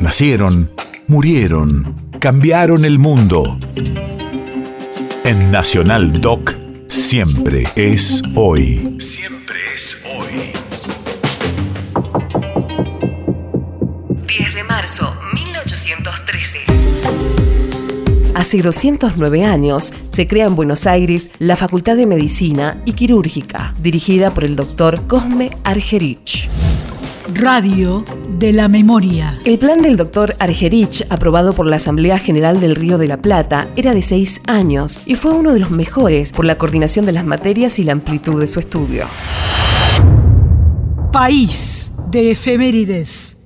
Nacieron, murieron, cambiaron el mundo. En Nacional Doc, siempre es hoy. Siempre es hoy. 10 de marzo 1813. Hace 209 años se crea en Buenos Aires la Facultad de Medicina y Quirúrgica, dirigida por el doctor Cosme Argerich. Radio de la Memoria. El plan del doctor Argerich, aprobado por la Asamblea General del Río de la Plata, era de seis años y fue uno de los mejores por la coordinación de las materias y la amplitud de su estudio. País de efemérides.